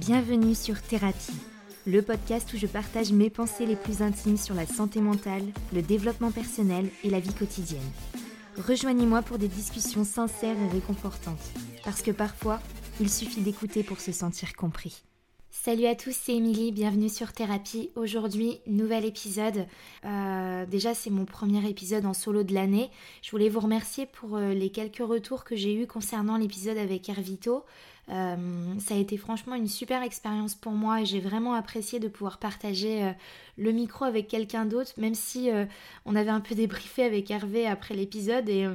Bienvenue sur Thérapie, le podcast où je partage mes pensées les plus intimes sur la santé mentale, le développement personnel et la vie quotidienne. Rejoignez-moi pour des discussions sincères et réconfortantes, parce que parfois, il suffit d'écouter pour se sentir compris. Salut à tous, c'est Émilie, bienvenue sur Thérapie. Aujourd'hui, nouvel épisode. Euh, déjà, c'est mon premier épisode en solo de l'année. Je voulais vous remercier pour euh, les quelques retours que j'ai eus concernant l'épisode avec Hervito. Euh, ça a été franchement une super expérience pour moi et j'ai vraiment apprécié de pouvoir partager le micro avec quelqu'un d'autre, même si on avait un peu débriefé avec Hervé après l'épisode et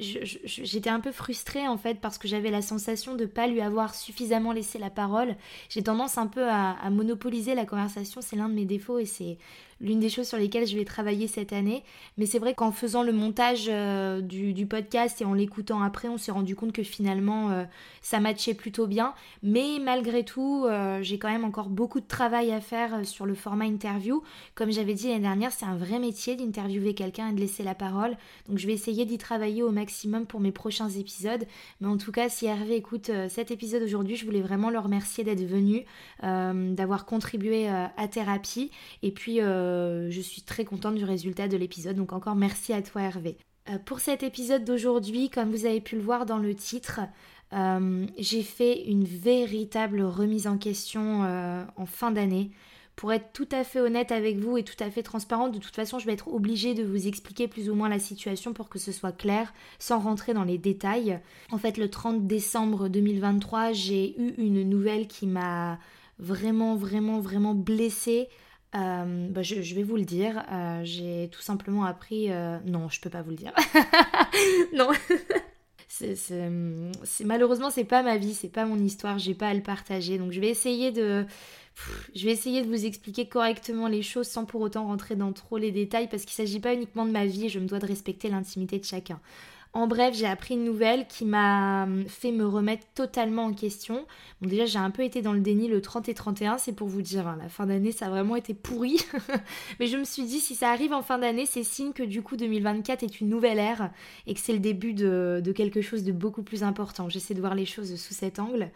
j'étais un peu frustrée en fait parce que j'avais la sensation de ne pas lui avoir suffisamment laissé la parole. J'ai tendance un peu à, à monopoliser la conversation, c'est l'un de mes défauts et c'est l'une des choses sur lesquelles je vais travailler cette année. Mais c'est vrai qu'en faisant le montage euh, du, podcast et en l'écoutant après, on s'est rendu compte que finalement euh, ça matchait plutôt bien. Mais malgré tout, euh, j'ai quand même encore beaucoup de travail à faire sur le format interview. Comme j'avais dit l'année dernière, c'est un vrai métier d'interviewer quelqu'un et de laisser la parole. Donc je vais essayer d'y travailler au maximum pour mes prochains épisodes. Mais en tout cas, si Hervé écoute cet épisode aujourd'hui, je voulais vraiment le remercier d'être venu, d'avoir contribué à thérapie. Et puis je suis très contente du résultat de l'épisode. Donc encore merci à toi Hervé. Euh, pour cet épisode d'aujourd'hui, comme vous avez pu le voir dans le titre, euh, j'ai fait une véritable remise en question en fin d'année. Pour être tout à fait honnête avec vous et tout à fait transparente, de toute façon, je vais être obligée de vous expliquer plus ou moins la situation pour que ce soit clair, sans rentrer dans les détails. En fait, le 30 décembre 2023, j'ai eu une nouvelle qui m'a vraiment, vraiment, vraiment blessée. Euh, bah, je, vais vous le dire, euh, j'ai tout simplement appris... Euh, non, je peux pas vous le dire. non. malheureusement, c'est pas ma vie, c'est pas mon histoire, j'ai pas à le partager. Donc je vais essayer de... Je vais essayer de vous expliquer correctement les choses sans pour autant rentrer dans trop les détails parce qu'il s'agit pas uniquement de ma vie et je me dois de respecter l'intimité de chacun. En bref, j'ai appris une nouvelle qui m'a hum, fait me remettre totalement en question. Bon, déjà, j'ai un peu été dans le déni le 30 et 31, c'est pour vous dire, hein, la fin d'année, ça a vraiment été pourri. Mais je me suis dit, si ça arrive en fin d'année, c'est signe que du coup, 2024 est une nouvelle ère et que c'est le début de, quelque chose de beaucoup plus important. J'essaie de voir les choses sous cet angle.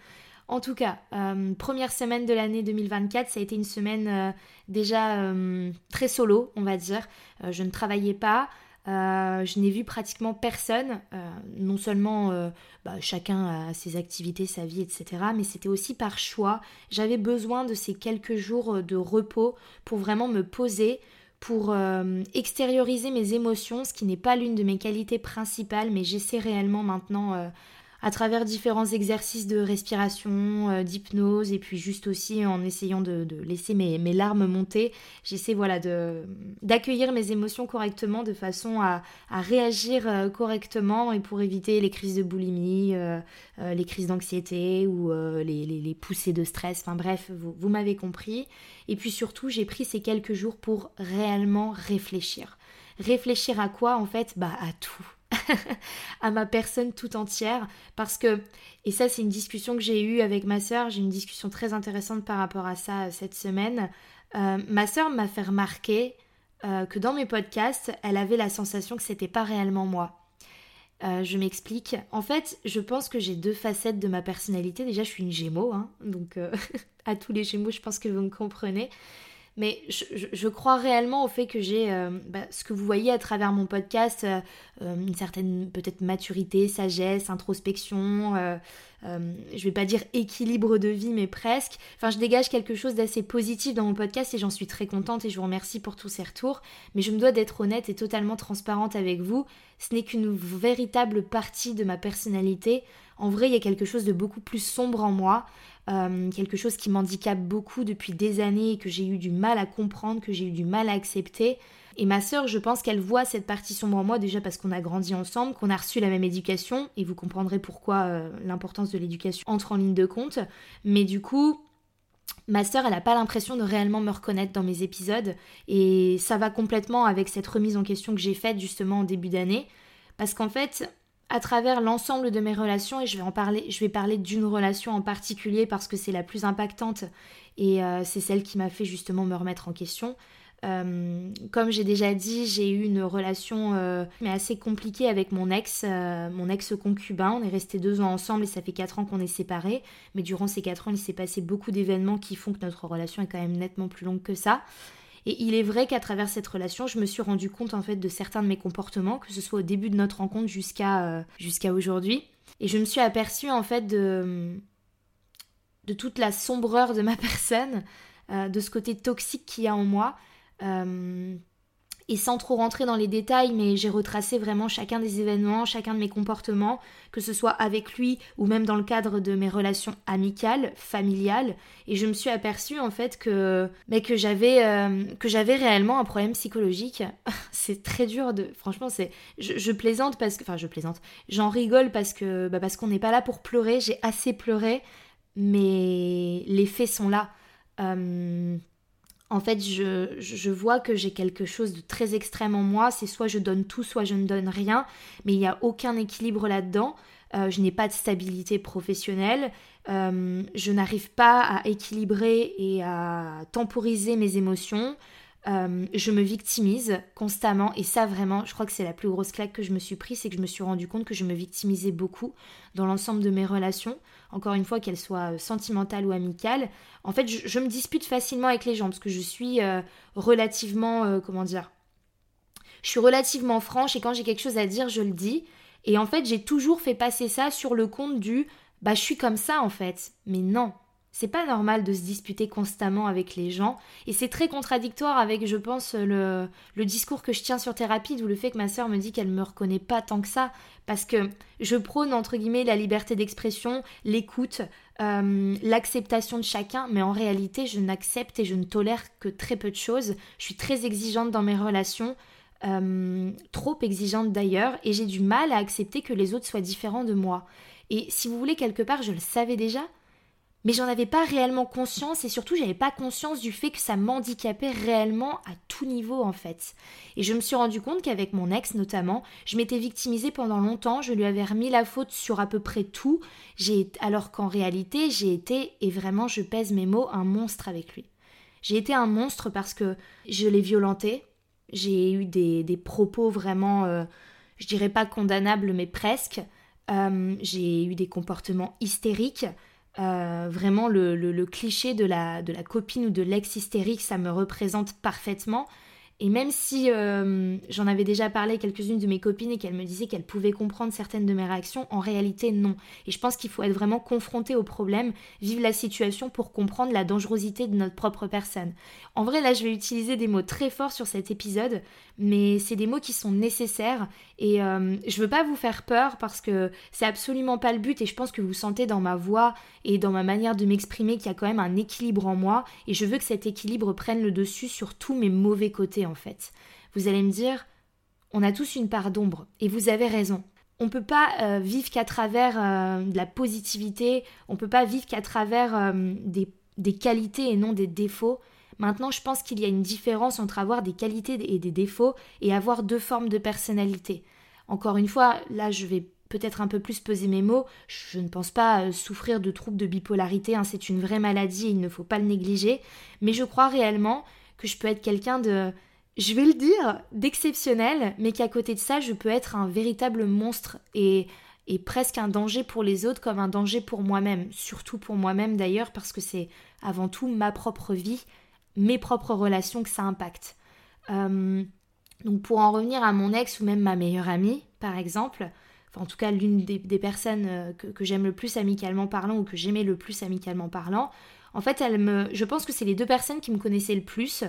En tout cas, hum, première semaine de l'année 2024, ça a été une semaine euh, déjà hum, très solo, on va dire. Euh, je ne travaillais pas, euh, je n'ai vu pratiquement personne, euh, non seulement euh, bah, chacun a ses activités, sa vie, etc., mais c'était aussi par choix. J'avais besoin de ces quelques jours de repos pour vraiment me poser, pour extérioriser mes émotions, ce qui n'est pas l'une de mes qualités principales, mais j'essaie réellement maintenant à travers différents exercices de respiration, euh, d'hypnose, et puis juste aussi en essayant de, laisser mes, larmes monter, j'essaie voilà, d'accueillir mes émotions correctement de façon à, réagir euh, correctement et pour éviter les crises de boulimie, euh, les crises d'anxiété ou les, poussées de stress, enfin bref, vous, vous m'avez compris. Et puis surtout, j'ai pris ces quelques jours pour réellement réfléchir. Réfléchir à quoi en fait? Bah à tout à ma personne tout entière parce que et ça c'est une discussion que j'ai eue avec ma soeur j'ai une discussion très intéressante par rapport à ça euh, cette semaine euh, ma soeur m'a fait remarquer euh, que dans mes podcasts elle avait la sensation que c'était pas réellement moi je m'explique. En fait, je pense que j'ai deux facettes de ma personnalité. Déjà, je suis une Gémeaux, hein, donc à tous les Gémeaux, je pense que vous me comprenez. Mais je, crois réellement au fait que j'ai euh, bah, ce que vous voyez à travers mon podcast, euh, euh, une certaine peut-être maturité, sagesse, introspection, je vais pas dire équilibre de vie, mais presque. Enfin, je dégage quelque chose d'assez positif dans mon podcast et j'en suis très contente et je vous remercie pour tous ces retours. Mais je me dois d'être honnête et totalement transparente avec vous. Ce n'est qu'une véritable partie de ma personnalité. En vrai, il y a quelque chose de beaucoup plus sombre en moi. Euh, quelque chose qui m'handicape beaucoup depuis des années et que j'ai eu du mal à comprendre, que j'ai eu du mal à accepter. Et ma sœur, je pense qu'elle voit cette partie sombre en moi déjà parce qu'on a grandi ensemble, qu'on a reçu la même éducation, et vous comprendrez pourquoi euh, l'importance de l'éducation entre en ligne de compte. Mais du coup, ma sœur, elle n'a pas l'impression de réellement me reconnaître dans mes épisodes, et ça va complètement avec cette remise en question que j'ai faite justement en début d'année, parce qu'en fait, à travers l'ensemble de mes relations et je vais en parler, je vais parler d'une relation en particulier parce que c'est la plus impactante et euh, c'est celle qui m'a fait justement me remettre en question. Euh, comme j'ai déjà dit, j'ai eu une relation euh, mais assez compliquée avec mon ex, euh, mon ex concubin. On est resté deux ans ensemble et ça fait quatre ans qu'on est séparés. Mais durant ces quatre ans, il s'est passé beaucoup d'événements qui font que notre relation est quand même nettement plus longue que ça. Et il est vrai qu'à travers cette relation, je me suis rendu compte en fait de certains de mes comportements, que ce soit au début de notre rencontre jusqu'à jusqu'à aujourd'hui. Et je me suis aperçue en fait de de toute la sombreur de ma personne, de ce côté toxique qu'il y a en moi. Euh, et sans trop rentrer dans les détails, mais j'ai retracé vraiment chacun des événements, chacun de mes comportements, que ce soit avec lui ou même dans le cadre de mes relations amicales, familiales. Et je me suis aperçue en fait que, mais que j'avais euh, que j'avais réellement un problème psychologique. c'est très dur de, franchement, c'est, je, plaisante parce que, enfin, je plaisante. J'en rigole parce que, bah, parce qu'on n'est pas là pour pleurer. J'ai assez pleuré, mais les faits sont là. Euh, en fait, je, vois que j'ai quelque chose de très extrême en moi. C'est soit je donne tout, soit je ne donne rien. Mais il n'y a aucun équilibre là-dedans. Euh, je n'ai pas de stabilité professionnelle. Euh, je n'arrive pas à équilibrer et à temporiser mes émotions. Euh, je me victimise constamment et ça vraiment, je crois que c'est la plus grosse claque que je me suis prise, c'est que je me suis rendu compte que je me victimisais beaucoup dans l'ensemble de mes relations, encore une fois qu'elles soient euh, sentimentales ou amicales. En fait, je, me dispute facilement avec les gens parce que je suis euh, relativement, comment dire, je suis relativement franche et quand j'ai quelque chose à dire, je le dis. Et en fait, j'ai toujours fait passer ça sur le compte du bah je suis comme ça en fait. Mais non, c'est pas normal de se disputer constamment avec les gens et c'est très contradictoire avec, je pense, le, discours que je tiens sur thérapie, d'où le fait que ma sœur me dit qu'elle me reconnaît pas tant que ça parce que je prône entre guillemets la liberté d'expression, l'écoute, euh, l'acceptation de chacun, mais en réalité, je n'accepte et je ne tolère que très peu de choses. Je suis très exigeante dans mes relations. Euh, trop exigeante d'ailleurs, et j'ai du mal à accepter que les autres soient différents de moi. Et si vous voulez, quelque part, je le savais déjà, mais j'en avais pas réellement conscience et surtout j'avais pas conscience du fait que ça m'handicapait réellement à tout niveau en fait. Et je me suis rendu compte qu'avec mon ex notamment, je m'étais victimisée pendant longtemps, je lui avais remis la faute sur à peu près tout, j'ai alors qu'en réalité j'ai été, et vraiment je pèse mes mots, un monstre avec lui. J'ai été un monstre parce que je l'ai violenté, j'ai eu des, propos vraiment, euh, je dirais pas condamnables mais presque, euh, j'ai eu des comportements hystériques, euh, vraiment le, cliché de la, de la copine ou de l'ex hystérique, ça me représente parfaitement. Et même si euh, j'en avais déjà parlé à quelques-unes de mes copines et qu'elles me disaient qu'elles pouvaient comprendre certaines de mes réactions, en réalité non. Et je pense qu'il faut être vraiment confronté au problème, vivre la situation pour comprendre la dangerosité de notre propre personne. En vrai, là, je vais utiliser des mots très forts sur cet épisode, mais c'est des mots qui sont nécessaires et euh, je veux pas vous faire peur parce que c'est absolument pas le but et je pense que vous sentez dans ma voix et dans ma manière de m'exprimer qu'il y a quand même un équilibre en moi et je veux que cet équilibre prenne le dessus sur tous mes mauvais côtés en fait. Vous allez me dire, on a tous une part d'ombre et vous avez raison. On peut pas euh, vivre qu'à travers euh, de la positivité, on peut pas vivre qu'à travers des, des qualités et non des défauts. Maintenant, je pense qu'il y a une différence entre avoir des qualités et des défauts et avoir deux formes de personnalité. Encore une fois, là, je vais peut-être un peu plus peser mes mots. Je ne pense pas euh, souffrir de troubles de bipolarité, hein, c'est une vraie maladie il ne faut pas le négliger. Mais je crois réellement que je peux être quelqu'un de, je vais le dire, d'exceptionnel, mais qu'à côté de ça, je peux être un véritable monstre et, et presque un danger pour les autres comme un danger pour moi-même. Surtout pour moi-même d'ailleurs, parce que c'est avant tout ma propre vie mes propres relations que ça impacte. Euh, donc pour en revenir à mon ex ou même ma meilleure amie, par exemple, en tout cas l'une des, personnes euh, que, j'aime le plus amicalement parlant ou que j'aimais le plus amicalement parlant, en fait elle me, je pense que c'est les deux personnes qui me connaissaient le plus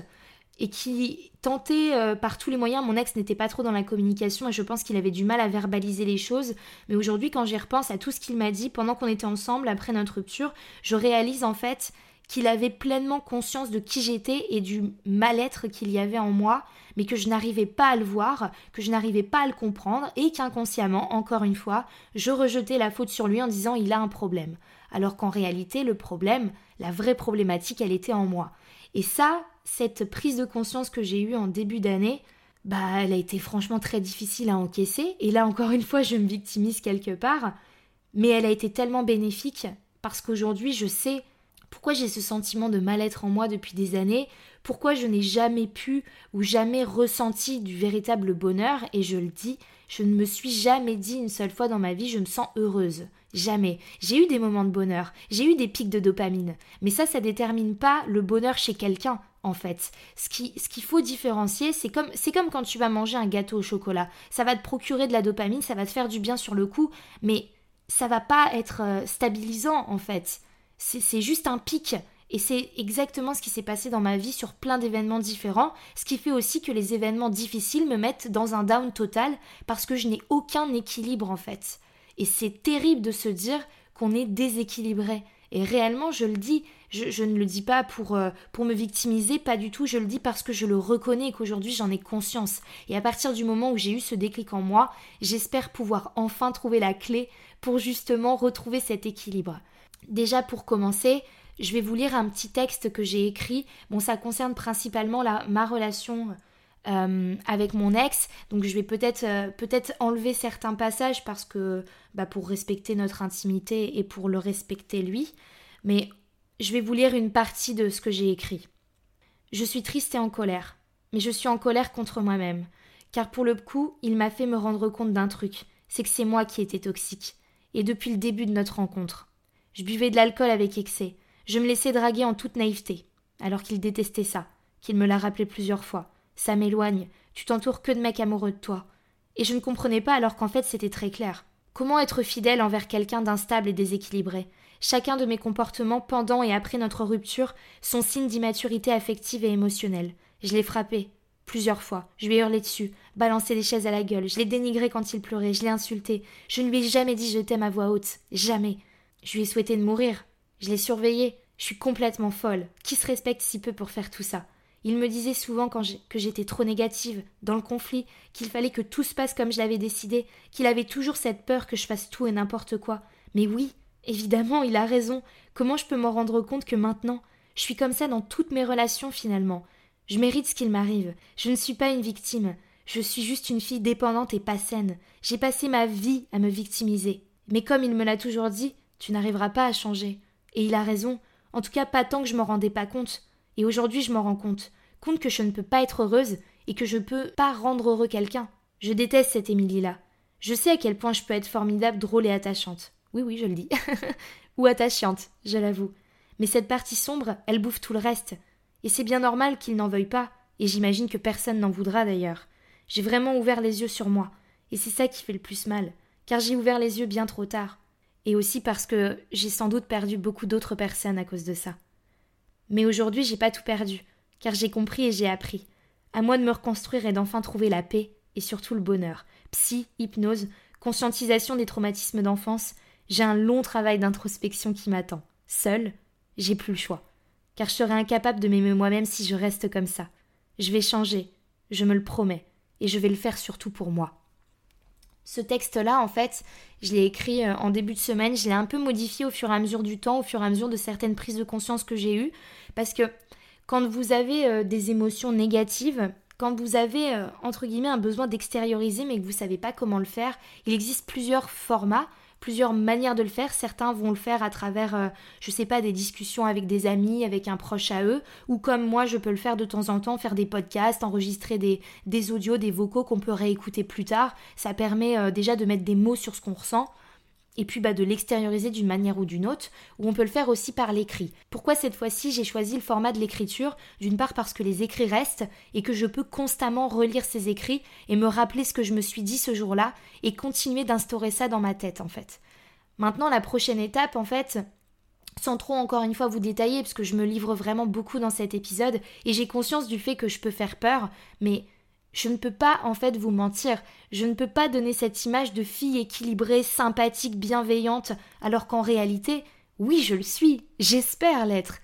et qui tentaient euh, par tous les moyens, mon ex n'était pas trop dans la communication et je pense qu'il avait du mal à verbaliser les choses, mais aujourd'hui quand j'y repense à tout ce qu'il m'a dit pendant qu'on était ensemble après notre rupture, je réalise en fait qu'il avait pleinement conscience de qui j'étais et du mal-être qu'il y avait en moi, mais que je n'arrivais pas à le voir, que je n'arrivais pas à le comprendre, et qu'inconsciemment, encore une fois, je rejetais la faute sur lui en disant il a un problème. Alors qu'en réalité, le problème, la vraie problématique, elle était en moi. Et ça, cette prise de conscience que j'ai eue en début d'année, bah, elle a été franchement très difficile à encaisser. Et là, encore une fois, je me victimise quelque part. Mais elle a été tellement bénéfique parce qu'aujourd'hui, je sais pourquoi j'ai ce sentiment de mal-être en moi depuis des années, pourquoi je n'ai jamais pu ou jamais ressenti du véritable bonheur, et je le dis, je ne me suis jamais dit une seule fois dans ma vie je me sens heureuse. Jamais. J'ai eu des moments de bonheur, j'ai eu des pics de dopamine, mais ça, ça détermine pas le bonheur chez quelqu'un, en fait. Ce qu'il ce faut différencier, c'est comme, comme quand tu vas manger un gâteau au chocolat. Ça va te procurer de la dopamine, ça va te faire du bien sur le coup, mais ça va pas être euh, stabilisant, en fait. C'est juste un pic. Et c'est exactement ce qui s'est passé dans ma vie sur plein d'événements différents, ce qui fait aussi que les événements difficiles me mettent dans un down total parce que je n'ai aucun équilibre en fait. Et c'est terrible de se dire qu'on est déséquilibré. Et réellement, je le dis, je, ne le dis pas pour, euh, pour me victimiser, pas du tout, je le dis parce que je le reconnais et qu'aujourd'hui j'en ai conscience. Et à partir du moment où j'ai eu ce déclic en moi, j'espère pouvoir enfin trouver la clé pour justement retrouver cet équilibre. Déjà pour commencer, je vais vous lire un petit texte que j'ai écrit. Bon, ça concerne principalement la, ma relation euh, avec mon ex. Donc je vais peut-être euh, peut-être enlever certains passages parce que bah, pour respecter notre intimité et pour le respecter lui. Mais je vais vous lire une partie de ce que j'ai écrit. Je suis triste et en colère, mais je suis en colère contre moi-même, car pour le coup, il m'a fait me rendre compte d'un truc, c'est que c'est moi qui étais toxique, et depuis le début de notre rencontre. Je buvais de l'alcool avec excès, je me laissais draguer en toute naïveté, alors qu'il détestait ça, qu'il me l'a rappelé plusieurs fois. Ça m'éloigne, tu t'entoures que de mecs amoureux de toi. Et je ne comprenais pas alors qu'en fait c'était très clair. Comment être fidèle envers quelqu'un d'instable et déséquilibré? Chacun de mes comportements pendant et après notre rupture sont signes d'immaturité affective et émotionnelle. Je l'ai frappé, plusieurs fois. Je lui ai hurlé dessus, balancé des chaises à la gueule, je l'ai dénigré quand il pleurait, je l'ai insulté. Je ne lui ai jamais dit je t'aime à voix haute. Jamais. Je lui ai souhaité de mourir. Je l'ai surveillé. Je suis complètement folle. Qui se respecte si peu pour faire tout ça? Il me disait souvent quand que j'étais trop négative, dans le conflit, qu'il fallait que tout se passe comme je l'avais décidé, qu'il avait toujours cette peur que je fasse tout et n'importe quoi. Mais oui, évidemment, il a raison. Comment je peux m'en rendre compte que maintenant Je suis comme ça dans toutes mes relations finalement? Je mérite ce qu'il m'arrive. Je ne suis pas une victime. Je suis juste une fille dépendante et pas saine. J'ai passé ma vie à me victimiser. Mais comme il me l'a toujours dit, tu n'arriveras pas à changer. Et il a raison, en tout cas pas tant que je m'en rendais pas compte. Et aujourd'hui je m'en rends compte, compte que je ne peux pas être heureuse et que je peux pas rendre heureux quelqu'un. Je déteste cette Émilie-là. Je sais à quel point je peux être formidable, drôle et attachante. Oui, oui, je le dis. Ou attachante, je l'avoue. Mais cette partie sombre, elle bouffe tout le reste. Et c'est bien normal qu'il n'en veuille pas, et j'imagine que personne n'en voudra d'ailleurs. J'ai vraiment ouvert les yeux sur moi, et c'est ça qui fait le plus mal, car j'ai ouvert les yeux bien trop tard et aussi parce que j'ai sans doute perdu beaucoup d'autres personnes à cause de ça. Mais aujourd'hui, j'ai pas tout perdu, car j'ai compris et j'ai appris. À moi de me reconstruire et d'enfin trouver la paix et surtout le bonheur. Psy, hypnose, conscientisation des traumatismes d'enfance, j'ai un long travail d'introspection qui m'attend. Seul, j'ai plus le choix. Car je serai incapable de m'aimer moi-même si je reste comme ça. Je vais changer, je me le promets, et je vais le faire surtout pour moi. Ce texte-là, en fait, je l'ai écrit euh, en début de semaine, je l'ai un peu modifié au fur et à mesure du temps, au fur et à mesure de certaines prises de conscience que j'ai eues, parce que quand vous avez euh, des émotions négatives, quand vous avez, euh, entre guillemets, un besoin d'extérioriser mais que vous ne savez pas comment le faire, il existe plusieurs formats plusieurs manières de le faire. Certains vont le faire à travers, je euh, je sais pas, des discussions avec des amis, avec un proche à eux, ou comme moi, je peux le faire de temps en temps, faire des podcasts, enregistrer des, des audios, des vocaux qu'on peut réécouter plus tard. Ça permet euh, déjà de mettre des mots sur ce qu'on ressent et puis bah, de l'extérioriser d'une manière ou d'une autre, ou on peut le faire aussi par l'écrit. Pourquoi cette fois-ci j'ai choisi le format de l'écriture? D'une part parce que les écrits restent et que je peux constamment relire ces écrits et me rappeler ce que je me suis dit ce jour-là et continuer d'instaurer ça dans ma tête en fait. Maintenant la prochaine étape en fait, sans trop encore une fois vous détailler parce que je me livre vraiment beaucoup dans cet épisode et j'ai conscience du fait que je peux faire peur, mais je ne peux pas en fait vous mentir, je ne peux pas donner cette image de fille équilibrée, sympathique, bienveillante, alors qu'en réalité, oui, je le suis, j'espère l'être.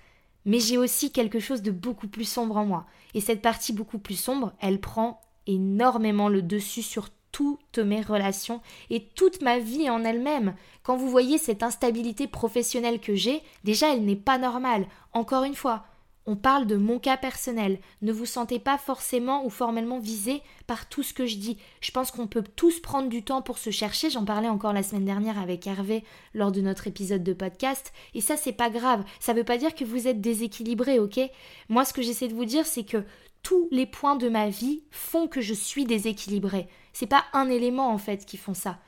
Mais j'ai aussi quelque chose de beaucoup plus sombre en moi. Et cette partie beaucoup plus sombre, elle prend énormément le dessus sur toutes mes relations et toute ma vie en elle-même. Quand vous voyez cette instabilité professionnelle que j'ai, déjà elle n'est pas normale. Encore une fois, on parle de mon cas personnel. Ne vous sentez pas forcément ou formellement visé par tout ce que je dis. Je pense qu'on peut tous prendre du temps pour se chercher. J'en parlais encore la semaine dernière avec Hervé lors de notre épisode de podcast. Et ça, c'est pas grave. Ça veut pas dire que vous êtes déséquilibré, ok? Moi, ce que j'essaie de vous dire, c'est que tous les points de ma vie font que je suis déséquilibré. C'est pas un élément en fait qui font ça.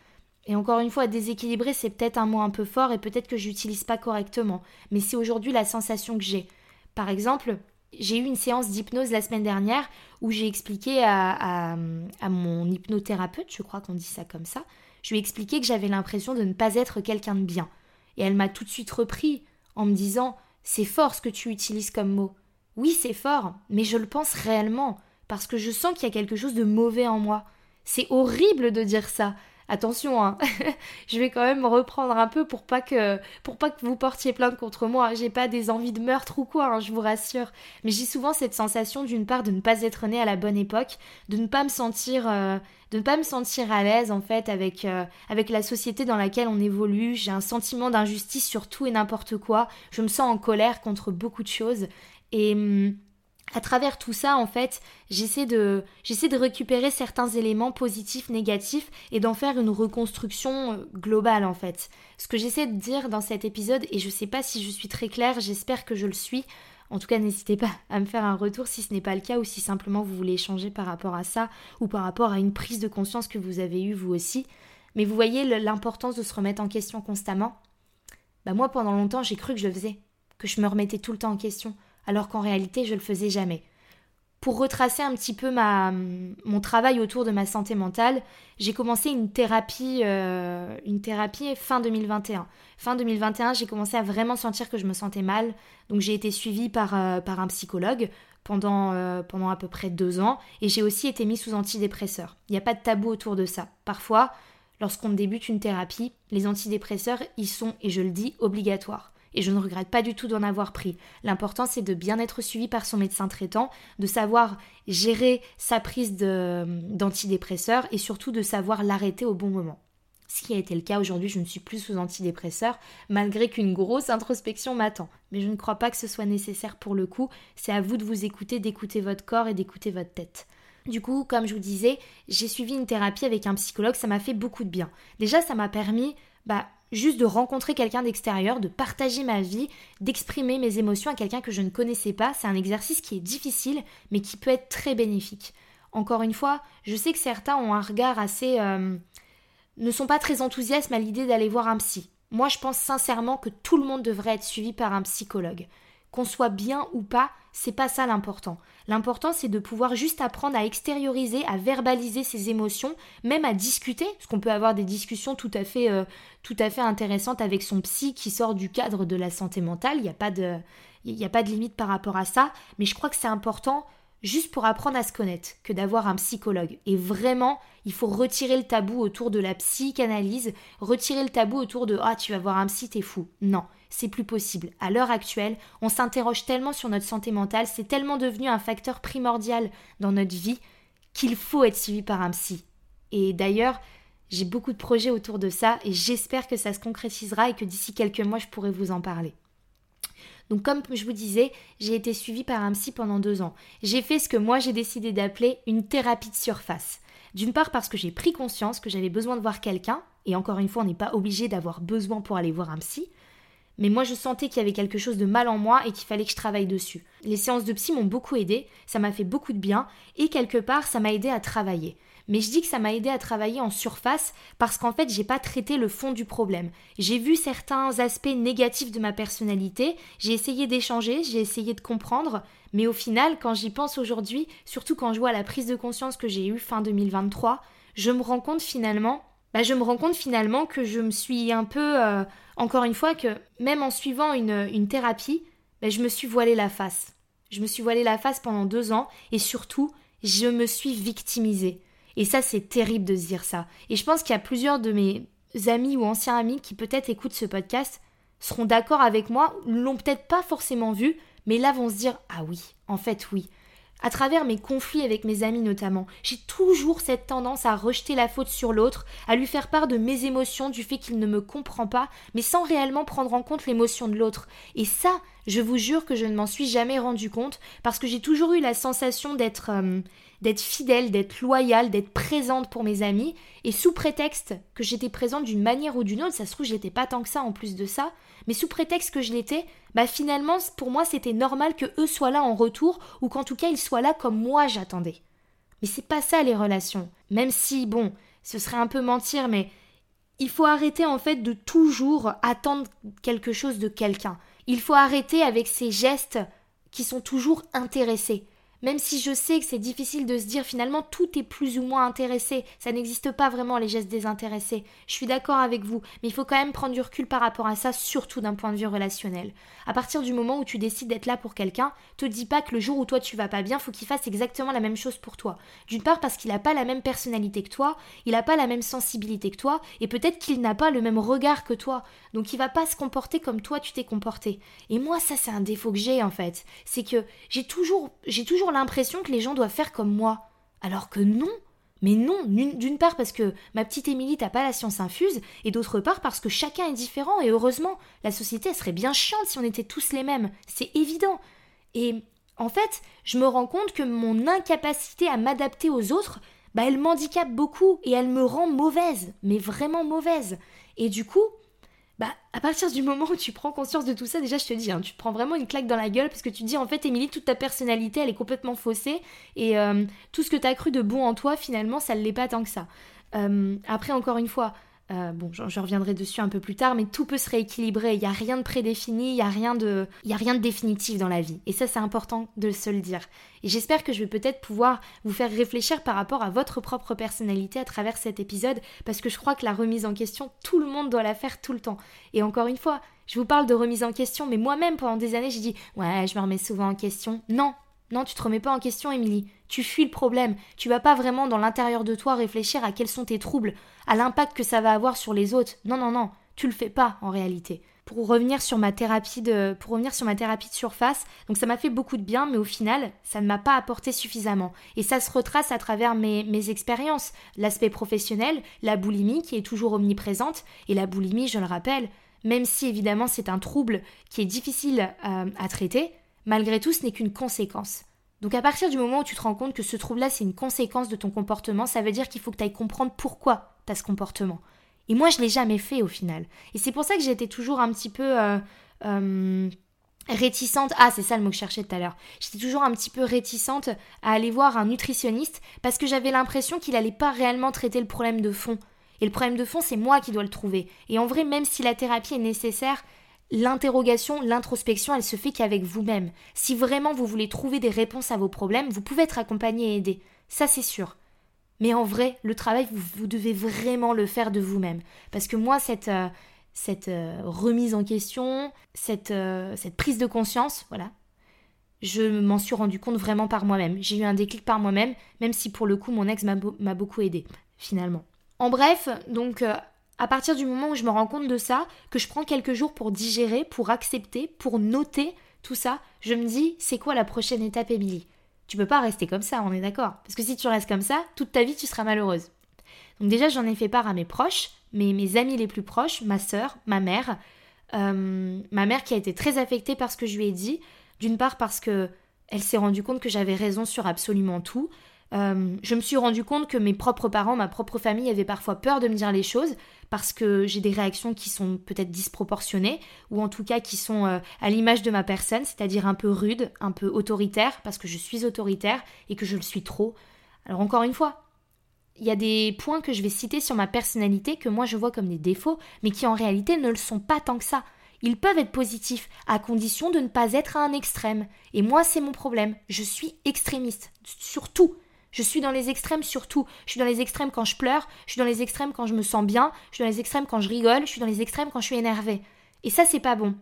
Et encore une fois, déséquilibré, c'est peut-être un mot un peu fort et peut-être que j'utilise pas correctement. Mais c'est aujourd'hui la sensation que j'ai. Par exemple, j'ai eu une séance d'hypnose la semaine dernière où j'ai expliqué à, mon hypnothérapeute, je crois qu'on dit ça comme ça, je lui ai expliqué que j'avais l'impression de ne pas être quelqu'un de bien. Et elle m'a tout de suite repris en me disant C'est fort ce que tu utilises comme mot. Oui, c'est fort, mais je le pense réellement, parce que je sens qu'il y a quelque chose de mauvais en moi. C'est horrible de dire ça, Attention, hein. je vais quand même reprendre un peu pour pas que vous portiez plainte contre moi. J'ai pas des envies de meurtre ou quoi, hein, je vous rassure. Mais j'ai souvent cette sensation d'une part de ne pas être née à la bonne époque, de ne pas me sentir euh, de ne pas me sentir à l'aise en fait avec euh, avec la société dans laquelle on évolue. J'ai un sentiment d'injustice sur tout et n'importe quoi. Je me sens en colère contre beaucoup de choses et hum, à travers tout ça, en fait, j'essaie de, j'essaie de récupérer certains éléments positifs, négatifs et d'en faire une reconstruction euh, globale, en fait. Ce que j'essaie de dire dans cet épisode, et je sais pas si je suis très claire, j'espère que je le suis. En tout cas, n'hésitez pas à me faire un retour si ce n'est pas le cas ou si simplement vous voulez échanger par rapport à ça ou par rapport à une prise de conscience que vous avez eue vous aussi. Mais vous voyez l'importance de se remettre en question constamment. Bah moi, pendant longtemps, j'ai cru que je le faisais, que je me remettais tout le temps en question alors qu'en réalité je le faisais jamais. Pour retracer un petit peu ma, mon travail autour de ma santé mentale, j'ai commencé une thérapie, euh, une thérapie fin 2021. Fin 2021, j'ai commencé à vraiment sentir que je me sentais mal, donc j'ai été suivie par, euh, par un psychologue pendant, euh, pendant à peu près deux ans, et j'ai aussi été mise sous antidépresseurs. Il n'y a pas de tabou autour de ça. Parfois, lorsqu'on débute une thérapie, les antidépresseurs, ils sont, et je le dis, obligatoires et je ne regrette pas du tout d'en avoir pris. L'important c'est de bien être suivi par son médecin traitant, de savoir gérer sa prise d'antidépresseurs et surtout de savoir l'arrêter au bon moment. Ce qui a été le cas aujourd'hui, je ne suis plus sous antidépresseurs, malgré qu'une grosse introspection m'attend. Mais je ne crois pas que ce soit nécessaire pour le coup, c'est à vous de vous écouter, d'écouter votre corps et d'écouter votre tête. Du coup, comme je vous disais, j'ai suivi une thérapie avec un psychologue, ça m'a fait beaucoup de bien. Déjà, ça m'a permis bah, juste de rencontrer quelqu'un d'extérieur, de partager ma vie, d'exprimer mes émotions à quelqu'un que je ne connaissais pas. C'est un exercice qui est difficile, mais qui peut être très bénéfique. Encore une fois, je sais que certains ont un regard assez... Euh, ne sont pas très enthousiastes à l'idée d'aller voir un psy. Moi, je pense sincèrement que tout le monde devrait être suivi par un psychologue. Qu'on soit bien ou pas, c'est pas ça l'important. L'important, c'est de pouvoir juste apprendre à extérioriser, à verbaliser ses émotions, même à discuter, parce qu'on peut avoir des discussions tout à fait, euh, intéressantes avec son psy qui sort du cadre de la santé mentale. Il n'y a pas de, il a pas de limite par rapport à ça, mais je crois que c'est important juste pour apprendre à se connaître que d'avoir un psychologue. Et vraiment, il faut retirer le tabou autour de la psychanalyse, retirer le tabou autour de ah tu vas voir un psy, t'es fou. Non, c'est plus possible. À l'heure actuelle, on s'interroge tellement sur notre santé mentale, c'est tellement devenu un facteur primordial dans notre vie qu'il faut être suivi par un psy. Et d'ailleurs, j'ai beaucoup de projets autour de ça et j'espère que ça se concrétisera et que d'ici quelques mois, je pourrai vous en parler. Donc comme je vous disais, j'ai été suivie par un psy pendant deux ans. J'ai fait ce que moi j'ai décidé d'appeler une thérapie de surface. D'une part parce que j'ai pris conscience que j'avais besoin de voir quelqu'un, et encore une fois on n'est pas obligé d'avoir besoin pour aller voir un psy, mais moi je sentais qu'il y avait quelque chose de mal en moi et qu'il fallait que je travaille dessus. Les séances de psy m'ont beaucoup aidé, ça m'a fait beaucoup de bien, et quelque part ça m'a aidé à travailler. Mais je dis que ça m'a aidé à travailler en surface parce qu'en fait, j'ai pas traité le fond du problème. J'ai vu certains aspects négatifs de ma personnalité, j'ai essayé d'échanger, j'ai essayé de comprendre, mais au final, quand j'y pense aujourd'hui, surtout quand je vois la prise de conscience que j'ai eue fin 2023, je me rends compte finalement, bah, je me rends compte finalement que je me suis un peu, euh, encore une fois, que même en suivant une, thérapie, bah, je me suis voilé la face. Je me suis voilé la face pendant deux ans et surtout, je me suis victimisée. Et ça, c'est terrible de se dire ça. Et je pense qu'il y a plusieurs de mes amis ou anciens amis qui peut-être écoutent ce podcast seront d'accord avec moi, l'ont peut-être pas forcément vu, mais là vont se dire Ah oui, en fait, oui. À travers mes conflits avec mes amis notamment, j'ai toujours cette tendance à rejeter la faute sur l'autre, à lui faire part de mes émotions, du fait qu'il ne me comprend pas, mais sans réellement prendre en compte l'émotion de l'autre. Et ça, Je vous jure que je ne m'en suis jamais rendu compte parce que j'ai toujours eu la sensation d'être euh, d'être fidèle, d'être loyale, d'être présente pour mes amis et sous prétexte que j'étais présente d'une manière ou d'une autre, ça se trouve j'étais pas tant que ça en plus de ça, mais sous prétexte que je l'étais, bah finalement pour moi c'était normal que eux soient là en retour ou qu'en tout cas ils soient là comme moi j'attendais. Mais c'est pas ça les relations. Même si bon, ce serait un peu mentir mais il faut arrêter en fait de toujours attendre quelque chose de quelqu'un. Il faut arrêter avec ces gestes qui sont toujours intéressés. Même si je sais que c'est difficile de se dire finalement tout est plus ou moins intéressé, ça n'existe pas vraiment les gestes désintéressés. Je suis d'accord avec vous, mais il faut quand même prendre du recul par rapport à ça, surtout d'un point de vue relationnel. À partir du moment où tu décides d'être là pour quelqu'un, te dis pas que le jour où toi tu vas pas bien, faut qu'il fasse exactement la même chose pour toi. D'une part parce qu'il n'a pas la même personnalité que toi, il n'a pas la même sensibilité que toi, et peut-être qu'il n'a pas le même regard que toi. Donc il va pas se comporter comme toi tu t'es comporté. Et moi ça c'est un défaut que j'ai en fait, c'est que j'ai toujours j'ai toujours l'impression que les gens doivent faire comme moi. Alors que non. Mais non, d'une part parce que ma petite Émilie t'as pas la science infuse, et d'autre part parce que chacun est différent, et heureusement, la société serait bien chiante si on était tous les mêmes, c'est évident. Et en fait, je me rends compte que mon incapacité à m'adapter aux autres, bah elle m'handicape beaucoup, et elle me rend mauvaise, mais vraiment mauvaise. Et du coup, bah, à partir du moment où tu prends conscience de tout ça, déjà, je te dis, hein, tu te prends vraiment une claque dans la gueule parce que tu te dis, en fait, Émilie, toute ta personnalité, elle est complètement faussée et euh, tout ce que tu as cru de bon en toi, finalement, ça ne l'est pas tant que ça. Euh, après, encore une fois, euh, bon, je, reviendrai dessus un peu plus tard, mais tout peut se rééquilibrer. Il n'y a rien de prédéfini, il n'y a, rien de, a rien de définitif dans la vie. Et ça, c'est important de se le dire. Et j'espère que je vais peut-être pouvoir vous faire réfléchir par rapport à votre propre personnalité à travers cet épisode, parce que je crois que la remise en question, tout le monde doit la faire tout le temps. Et encore une fois, je vous parle de remise en question, mais moi-même, pendant des années, j'ai dit Ouais, je me remets souvent en question. Non, non, tu te remets pas en question, Émilie. Tu fuis le problème. Tu vas pas vraiment dans l'intérieur de toi réfléchir à quels sont tes troubles, à l'impact que ça va avoir sur les autres. Non, non, non. Tu le fais pas en réalité. Pour revenir sur ma thérapie de, pour revenir sur ma thérapie de surface, donc ça m'a fait beaucoup de bien, mais au final, ça ne m'a pas apporté suffisamment. Et ça se retrace à travers mes, mes expériences. L'aspect professionnel, la boulimie qui est toujours omniprésente, et la boulimie, je le rappelle, même si évidemment c'est un trouble qui est difficile euh, à traiter, malgré tout, ce n'est qu'une conséquence. Donc à partir du moment où tu te rends compte que ce trouble-là, c'est une conséquence de ton comportement, ça veut dire qu'il faut que tu ailles comprendre pourquoi tu as ce comportement. Et moi, je l'ai jamais fait au final. Et c'est pour ça que j'étais toujours un petit peu euh, euh, réticente. Ah, c'est ça le mot que je cherchais tout à l'heure. J'étais toujours un petit peu réticente à aller voir un nutritionniste parce que j'avais l'impression qu'il allait pas réellement traiter le problème de fond. Et le problème de fond, c'est moi qui dois le trouver. Et en vrai, même si la thérapie est nécessaire, L'interrogation, l'introspection, elle se fait qu'avec vous-même. Si vraiment vous voulez trouver des réponses à vos problèmes, vous pouvez être accompagné et aidé. Ça, c'est sûr. Mais en vrai, le travail, vous, devez vraiment le faire de vous-même. Parce que moi, cette, euh, euh, remise en question, cette, euh, cette prise de conscience, voilà, je m'en suis rendu compte vraiment par moi-même. J'ai eu un déclic par moi-même, même si pour le coup, mon ex m'a beaucoup aidé, finalement. En bref, donc à partir du moment où je me rends compte de ça, que je prends quelques jours pour digérer, pour accepter, pour noter tout ça, je me dis, c'est quoi la prochaine étape, Émilie? Tu peux pas rester comme ça, on est d'accord. Parce que si tu restes comme ça, toute ta vie, tu seras malheureuse. Donc déjà, j'en ai fait part à mes proches, mes, amis les plus proches, ma sœur, ma mère, euh, ma mère qui a été très affectée par ce que je lui ai dit, d'une part parce que elle s'est rendue compte que j'avais raison sur absolument tout, euh, je me suis rendu compte que mes propres parents, ma propre famille avaient parfois peur de me dire les choses parce que j'ai des réactions qui sont peut-être disproportionnées ou en tout cas qui sont euh, à l'image de ma personne, c'est-à-dire un peu rude, un peu autoritaire parce que je suis autoritaire et que je le suis trop. Alors encore une fois, il y a des points que je vais citer sur ma personnalité que moi je vois comme des défauts, mais qui en réalité ne le sont pas tant que ça. Ils peuvent être positifs, à condition de ne pas être à un extrême. Et moi, c'est mon problème. Je suis extrémiste, surtout. Je suis dans les extrêmes surtout. Je suis dans les extrêmes quand je pleure, je suis dans les extrêmes quand je me sens bien, je suis dans les extrêmes quand je rigole, je suis dans les extrêmes quand je suis énervée. Et ça, c'est pas bon.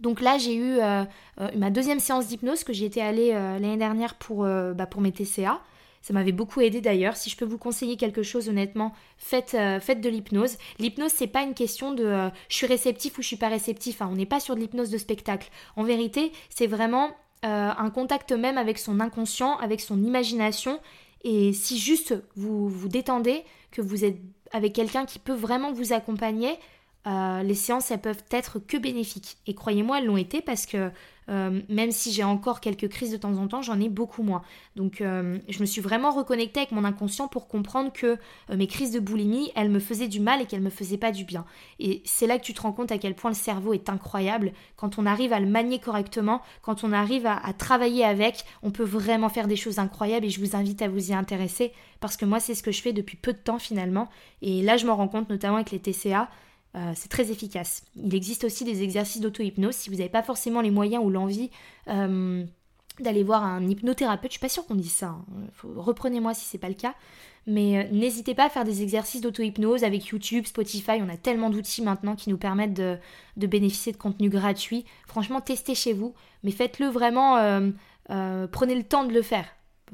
Donc là, j'ai eu euh, euh, ma deuxième séance d'hypnose que j'y étais allée euh, l'année dernière pour, bah, pour mes TCA. Ça m'avait beaucoup aidé d'ailleurs. Si je peux vous conseiller quelque chose, honnêtement, faites, de l'hypnose. L'hypnose, c'est pas une question de je suis réceptif ou je suis pas réceptif. Hein. On n'est pas sur de l'hypnose de spectacle. En vérité, c'est vraiment euh, un contact même avec son inconscient, avec son imagination. Et si juste vous vous détendez, que vous êtes avec quelqu'un qui peut vraiment vous accompagner, euh, les séances, elles peuvent être que bénéfiques. Et croyez-moi, elles l'ont été parce que euh, même si j'ai encore quelques crises de temps en temps, j'en ai beaucoup moins. Donc euh, je me suis vraiment reconnectée avec mon inconscient pour comprendre que mes crises de boulimie, elles me faisaient du mal et qu'elles me faisaient pas du bien. Et c'est là que tu te rends compte à quel point le cerveau est incroyable. Quand on arrive à le manier correctement, quand on arrive à, à travailler avec, on peut vraiment faire des choses incroyables et je vous invite à vous y intéresser parce que moi c'est ce que je fais depuis peu de temps finalement. Et là je m'en rends compte notamment avec les TCA. Euh, c'est très efficace. Il existe aussi des exercices d'auto-hypnose si vous n'avez pas forcément les moyens ou l'envie euh, d'aller voir un hypnothérapeute. Je suis pas sûre qu'on dise ça. Hein. Reprenez-moi si c'est pas le cas. Mais euh, n'hésitez pas à faire des exercices d'auto-hypnose avec YouTube, Spotify. On a tellement d'outils maintenant qui nous permettent de, bénéficier de contenu gratuit. Franchement, testez chez vous, mais faites-le vraiment. prenez le temps de le faire.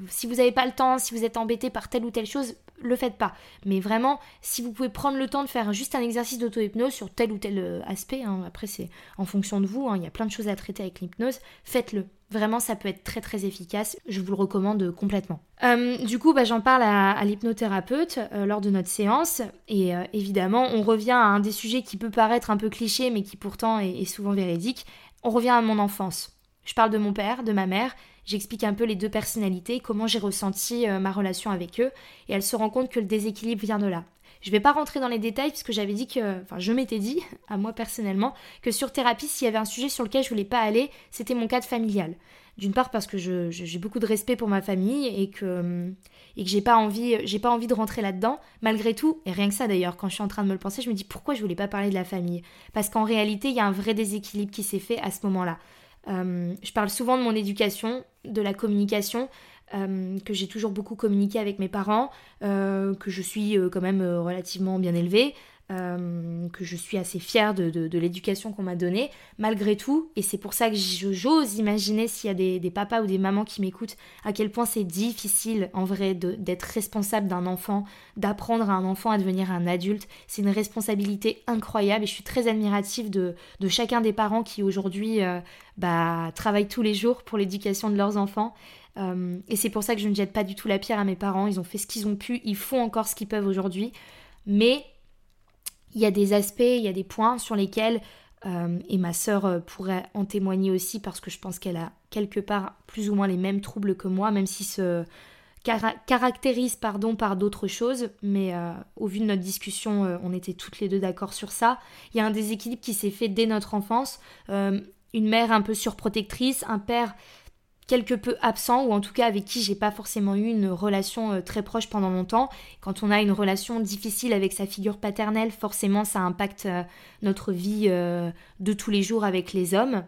Si vous n'avez pas le temps, si vous êtes embêté par telle ou telle chose, le faites pas. Mais vraiment, si vous pouvez prendre le temps de faire juste un exercice d'auto-hypnose sur tel ou tel euh, aspect, hein, après c'est en fonction de vous, hein, il y a plein de choses à traiter avec l'hypnose, faites-le. Vraiment, ça peut être très très efficace. Je vous le recommande complètement. Euh, du coup, bah, j'en parle à, l'hypnothérapeute euh, lors de notre séance. Et évidemment, on revient à un des sujets qui peut paraître un peu cliché, mais qui pourtant est souvent véridique. On revient à mon enfance. Je parle de mon père, de ma mère, J'explique un peu les deux personnalités, comment j'ai ressenti euh, ma relation avec eux, et elle se rend compte que le déséquilibre vient de là. Je vais pas rentrer dans les détails puisque j'avais dit que, enfin, je m'étais dit, à moi personnellement, que sur thérapie, s'il y avait un sujet sur lequel je voulais pas aller, c'était mon cadre familial. D'une part parce que j'ai beaucoup de respect pour ma famille et que, et que j'ai pas envie, j'ai pas envie de rentrer là-dedans. Malgré tout, et rien que ça d'ailleurs, quand je suis en train de me le penser, je me dis pourquoi je voulais pas parler de la famille? Parce qu'en réalité, il y a un vrai déséquilibre qui s'est fait à ce moment-là. Euh, je parle souvent de mon éducation, de la communication, euh, que j'ai toujours beaucoup communiqué avec mes parents, euh, que je suis quand même relativement bien élevée, euh, que je suis assez fière de, l'éducation qu'on m'a donnée, malgré tout, et c'est pour ça que j'ose imaginer s'il y a des, papas ou des mamans qui m'écoutent, à quel point c'est difficile en vrai d'être responsable d'un enfant, d'apprendre à un enfant à devenir un adulte. C'est une responsabilité incroyable et je suis très admirative de, chacun des parents qui aujourd'hui euh, bah, travaillent tous les jours pour l'éducation de leurs enfants. Euh, et c'est pour ça que je ne jette pas du tout la pierre à mes parents, ils ont fait ce qu'ils ont pu, ils font encore ce qu'ils peuvent aujourd'hui, mais il y a des aspects, il y a des points sur lesquels, euh, et ma sœur euh, pourrait en témoigner aussi parce que je pense qu'elle a quelque part plus ou moins les mêmes troubles que moi, même si se caractérise pardon, par d'autres choses, mais euh, au vu de notre discussion, on était toutes les deux d'accord sur ça. Il y a un déséquilibre qui s'est fait dès notre enfance. une mère un peu surprotectrice, un père quelque peu absent ou en tout cas avec qui j'ai pas forcément eu une relation euh, très proche pendant longtemps. Quand on a une relation difficile avec sa figure paternelle, forcément ça impacte euh, notre vie euh, de tous les jours avec les hommes.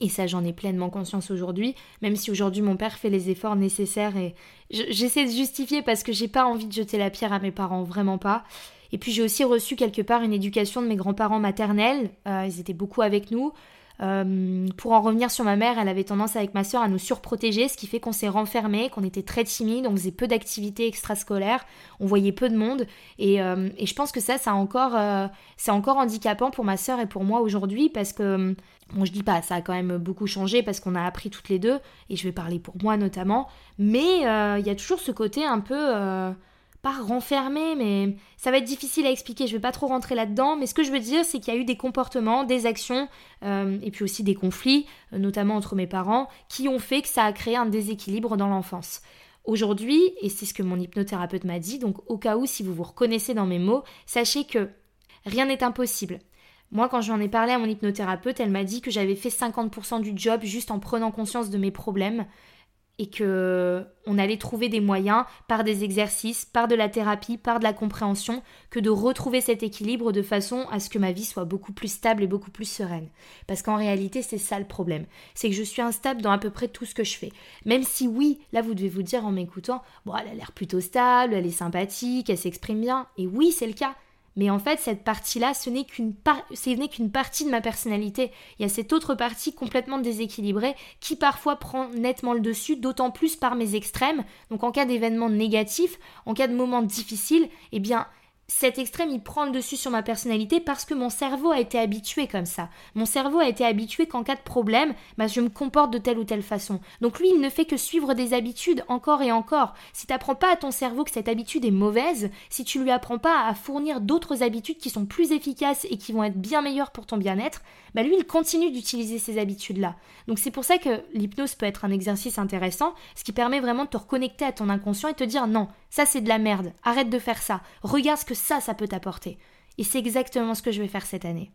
Et ça, j'en ai pleinement conscience aujourd'hui, même si aujourd'hui mon père fait les efforts nécessaires et j'essaie de justifier parce que j'ai pas envie de jeter la pierre à mes parents, vraiment pas. Et puis j'ai aussi reçu quelque part une éducation de mes grands-parents maternels, ils étaient beaucoup avec nous. Euh, pour en revenir sur ma mère, elle avait tendance avec ma soeur à nous surprotéger, ce qui fait qu'on s'est renfermé, qu'on était très timide, on faisait peu d'activités extrascolaires, on voyait peu de monde, et, euh, je pense que ça, encore, euh, c'est encore handicapant pour ma soeur et pour moi aujourd'hui parce que Bon, je dis pas, ça a quand même beaucoup changé parce qu'on a appris toutes les deux, et je vais parler pour moi notamment, mais il y a toujours ce côté un peu pas renfermé, mais ça va être difficile à expliquer, je vais pas trop rentrer là-dedans, mais ce que je veux dire, c'est qu'il y a eu des comportements, des actions, euh, et puis aussi des conflits, euh, notamment entre mes parents, qui ont fait que ça a créé un déséquilibre dans l'enfance. Aujourd'hui, et c'est ce que mon hypnothérapeute m'a dit, donc au cas où si vous vous reconnaissez dans mes mots, sachez que rien n'est impossible. Moi, quand j'en ai parlé à mon hypnothérapeute, elle m'a dit que j'avais fait 50% du job juste en prenant conscience de mes problèmes, et que on allait trouver des moyens par des exercices, par de la thérapie, par de la compréhension, que de retrouver cet équilibre de façon à ce que ma vie soit beaucoup plus stable et beaucoup plus sereine. Parce qu'en réalité, c'est ça le problème. C'est que je suis instable dans à peu près tout ce que je fais. Même si oui, là vous devez vous dire en m'écoutant, bon, elle a l'air plutôt stable, elle est sympathique, elle s'exprime bien. Et oui, c'est le cas. Mais en fait, cette partie-là, ce n'est qu'une partie de ma personnalité. Il y a cette autre partie complètement déséquilibrée qui parfois prend nettement le dessus, d'autant plus par mes extrêmes. Donc en cas d'événements négatifs, en cas de moments difficiles, eh bien, cet extrême, il prend le dessus sur ma personnalité parce que mon cerveau a été habitué comme ça. Mon cerveau a été habitué qu'en cas de problème, bah, je me comporte de telle ou telle façon. Donc lui, il ne fait que suivre des habitudes encore et encore. Si tu n'apprends pas à ton cerveau que cette habitude est mauvaise, si tu lui apprends pas à fournir d'autres habitudes qui sont plus efficaces et qui vont être bien meilleures pour ton bien-être, bah lui, il continue d'utiliser ces habitudes-là. Donc c'est pour ça que l'hypnose peut être un exercice intéressant, ce qui permet vraiment de te reconnecter à ton inconscient et te dire non, ça c'est de la merde, arrête de faire ça, regarde ce que ça, ça peut t'apporter. Et c'est exactement ce que je vais faire cette année.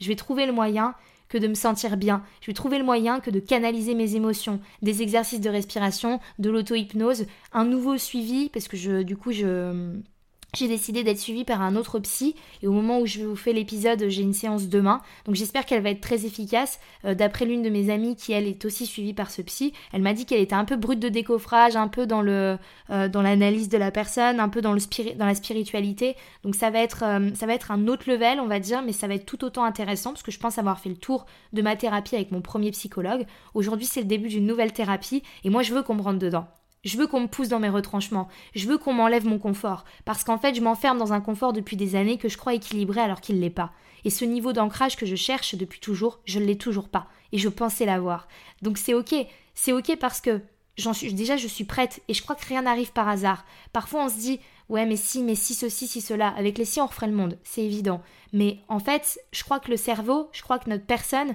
Je vais trouver le moyen que de me sentir bien. Je vais trouver le moyen que de canaliser mes émotions, des exercices de respiration, de l'auto-hypnose, un nouveau suivi, parce que je, du coup, je, j'ai décidé d'être suivie par un autre psy et au moment où je vous fais l'épisode, j'ai une séance demain. Donc j'espère qu'elle va être très efficace. Euh, d'après l'une de mes amies qui elle est aussi suivie par ce psy, elle m'a dit qu'elle était un peu brute de décoffrage, un peu dans le euh, dans l'analyse de la personne, un peu dans le dans la spiritualité. Donc ça va être euh, ça va être un autre level, on va dire, mais ça va être tout autant intéressant parce que je pense avoir fait le tour de ma thérapie avec mon premier psychologue. Aujourd'hui, c'est le début d'une nouvelle thérapie et moi je veux qu'on me rentre dedans. Je veux qu'on me pousse dans mes retranchements. Je veux qu'on m'enlève mon confort. Parce qu'en fait, je m'enferme dans un confort depuis des années que je crois équilibré alors qu'il ne l'est pas. Et ce niveau d'ancrage que je cherche depuis toujours, je ne l'ai toujours pas. Et je pensais l'avoir. Donc c'est ok. C'est ok parce que déjà je suis prête et je crois que rien n'arrive par hasard. Parfois on se dit ouais mais si, mais si ceci, si cela. Avec les si on referait le monde, c'est évident. Mais en fait, je crois que le cerveau, je crois que notre personne,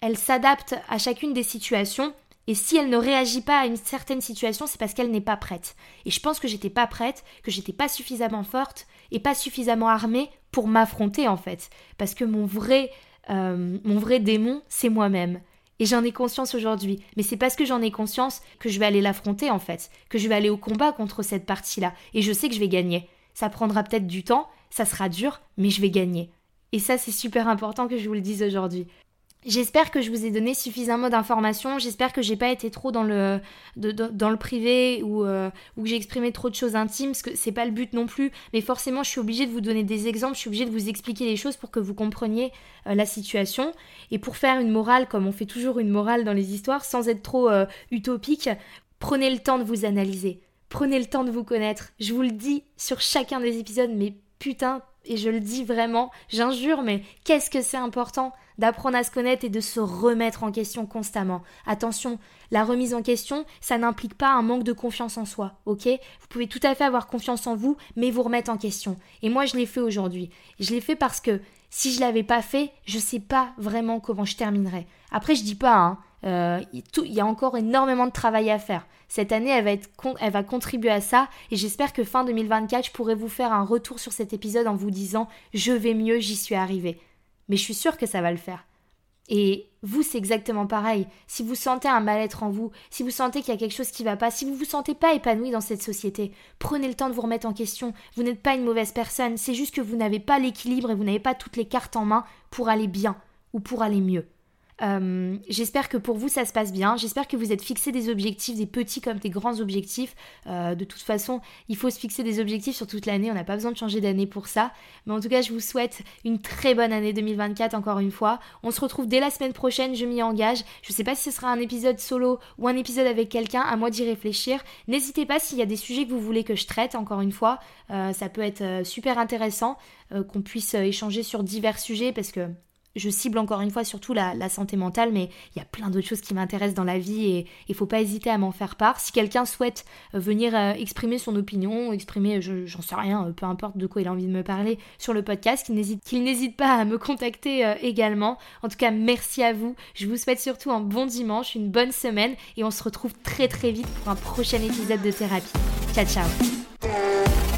elle s'adapte à chacune des situations et si elle ne réagit pas à une certaine situation, c'est parce qu'elle n'est pas prête. Et je pense que j'étais pas prête, que j'étais pas suffisamment forte et pas suffisamment armée pour m'affronter en fait. Parce que mon vrai, euh, mon vrai démon, c'est moi-même. Et j'en ai conscience aujourd'hui. Mais c'est parce que j'en ai conscience que je vais aller l'affronter en fait, que je vais aller au combat contre cette partie-là. Et je sais que je vais gagner. Ça prendra peut-être du temps, ça sera dur, mais je vais gagner. Et ça, c'est super important que je vous le dise aujourd'hui. J'espère que je vous ai donné suffisamment d'informations. J'espère que j'ai pas été trop dans le privé ou euh, ou que j'ai exprimé trop de choses intimes parce que c'est pas le but non plus. Mais forcément, je suis obligée de vous donner des exemples. Je suis obligée de vous expliquer les choses pour que vous compreniez euh, la situation et pour faire une morale comme on fait toujours une morale dans les histoires sans être trop euh, utopique. Prenez le temps de vous analyser. Prenez le temps de vous connaître. Je vous le dis sur chacun des épisodes, mais putain, et je le dis vraiment, j'injure, mais qu'est-ce que c'est important d'apprendre à se connaître et de se remettre en question constamment. Attention, la remise en question, ça n'implique pas un manque de confiance en soi, ok? Vous pouvez tout à fait avoir confiance en vous, mais vous remettre en question. Et moi, je l'ai fait aujourd'hui. Je l'ai fait parce que si je l'avais pas fait, je sais pas vraiment comment je terminerais. Après, je dis pas, hein, euh, il y a encore énormément de travail à faire. Cette année, elle va, elle va contribuer à ça et j'espère que fin 2024, je pourrai vous faire un retour sur cet épisode en vous disant je vais mieux, j'y suis arrivée. Mais je suis sûre que ça va le faire. Et vous, c'est exactement pareil. Si vous sentez un mal-être en vous, si vous sentez qu'il y a quelque chose qui ne va pas, si vous vous sentez pas épanoui dans cette société, prenez le temps de vous remettre en question. Vous n'êtes pas une mauvaise personne, c'est juste que vous n'avez pas l'équilibre et vous n'avez pas toutes les cartes en main pour aller bien ou pour aller mieux. Euh, j'espère que pour vous ça se passe bien. J'espère que vous êtes fixé des objectifs, des petits comme des grands objectifs. Euh, de toute façon, il faut se fixer des objectifs sur toute l'année. On n'a pas besoin de changer d'année pour ça. Mais en tout cas, je vous souhaite une très bonne année 2024 encore une fois. On se retrouve dès la semaine prochaine. Je m'y engage. Je ne sais pas si ce sera un épisode solo ou un épisode avec quelqu'un. À moi d'y réfléchir. N'hésitez pas s'il y a des sujets que vous voulez que je traite. Encore une fois, euh, ça peut être super intéressant qu'on puisse échanger sur divers sujets parce que je cible encore une fois surtout la, santé mentale, mais il y a plein d'autres choses qui m'intéressent dans la vie et il faut pas hésiter à m'en faire part. Si quelqu'un souhaite euh, venir euh, exprimer son opinion, exprimer, j'en sais rien, euh, peu importe de quoi il a envie de me parler sur le podcast, qu'il n'hésite, pas à me contacter également. En tout cas, merci à vous. Je vous souhaite surtout un bon dimanche, une bonne semaine et on se retrouve très très vite pour un prochain épisode de thérapie. Ciao ciao